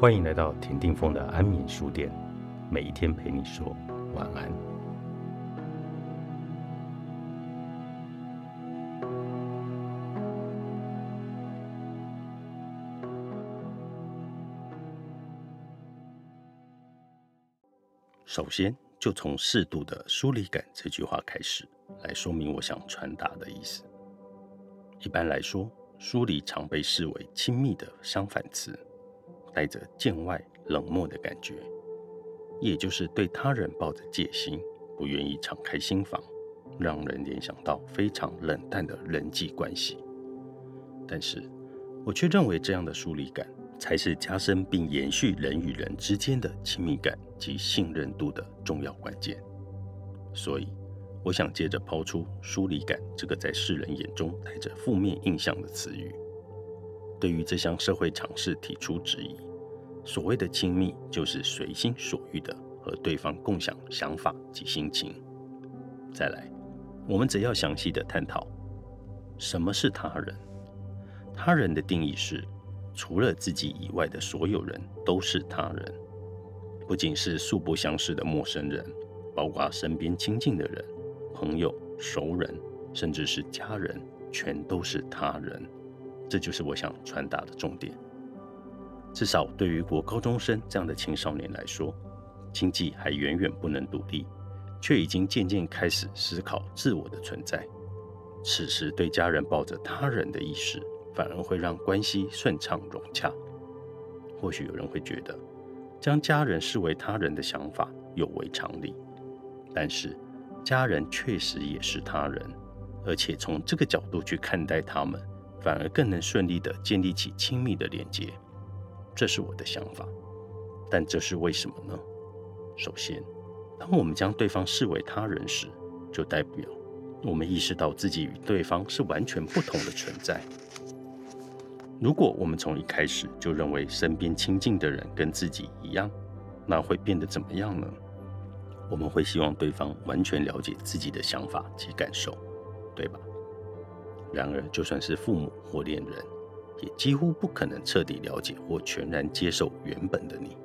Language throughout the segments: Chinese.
欢迎来到田定峰的安眠书店，每一天陪你说晚安。首先，就从适度的疏离感这句话开始，来说明我想传达的意思。一般来说，疏离常被视为亲密的相反词。带着见外冷漠的感觉，也就是对他人抱着戒心，不愿意敞开心房，让人联想到非常冷淡的人际关系。但是，我却认为这样的疏离感才是加深并延续人与人之间的亲密感及信任度的重要关键。所以，我想接着抛出“疏离感”这个在世人眼中带着负面印象的词语。对于这项社会尝试提出质疑。所谓的亲密，就是随心所欲的和对方共享想法及心情。再来，我们则要详细的探讨什么是他人。他人的定义是，除了自己以外的所有人都是他人，不仅是素不相识的陌生人，包括身边亲近的人、朋友、熟人，甚至是家人，全都是他人。这就是我想传达的重点。至少对于国高中生这样的青少年来说，经济还远远不能独立，却已经渐渐开始思考自我的存在。此时对家人抱着他人的意识，反而会让关系顺畅融洽。或许有人会觉得，将家人视为他人的想法有违常理，但是家人确实也是他人，而且从这个角度去看待他们。反而更能顺利地建立起亲密的连接，这是我的想法。但这是为什么呢？首先，当我们将对方视为他人时，就代表我们意识到自己与对方是完全不同的存在。如果我们从一开始就认为身边亲近的人跟自己一样，那会变得怎么样呢？我们会希望对方完全了解自己的想法及感受，对吧？然而，就算是父母或恋人，也几乎不可能彻底了解或全然接受原本的你。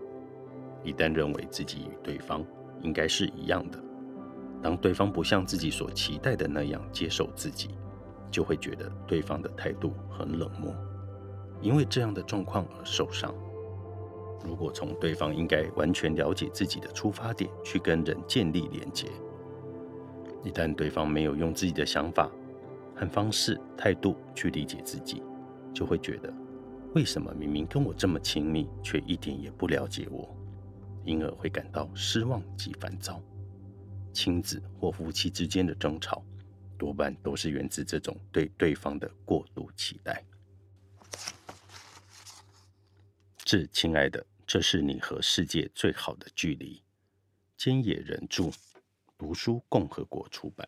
一旦认为自己与对方应该是一样的，当对方不像自己所期待的那样接受自己，就会觉得对方的态度很冷漠，因为这样的状况而受伤。如果从对方应该完全了解自己的出发点去跟人建立连结，一旦对方没有用自己的想法，和方式、态度去理解自己，就会觉得为什么明明跟我这么亲密，却一点也不了解我，因而会感到失望及烦躁。亲子或夫妻之间的争吵，多半都是源自这种对对方的过度期待。致亲爱的，这是你和世界最好的距离。菅野人著，读书共和国出版。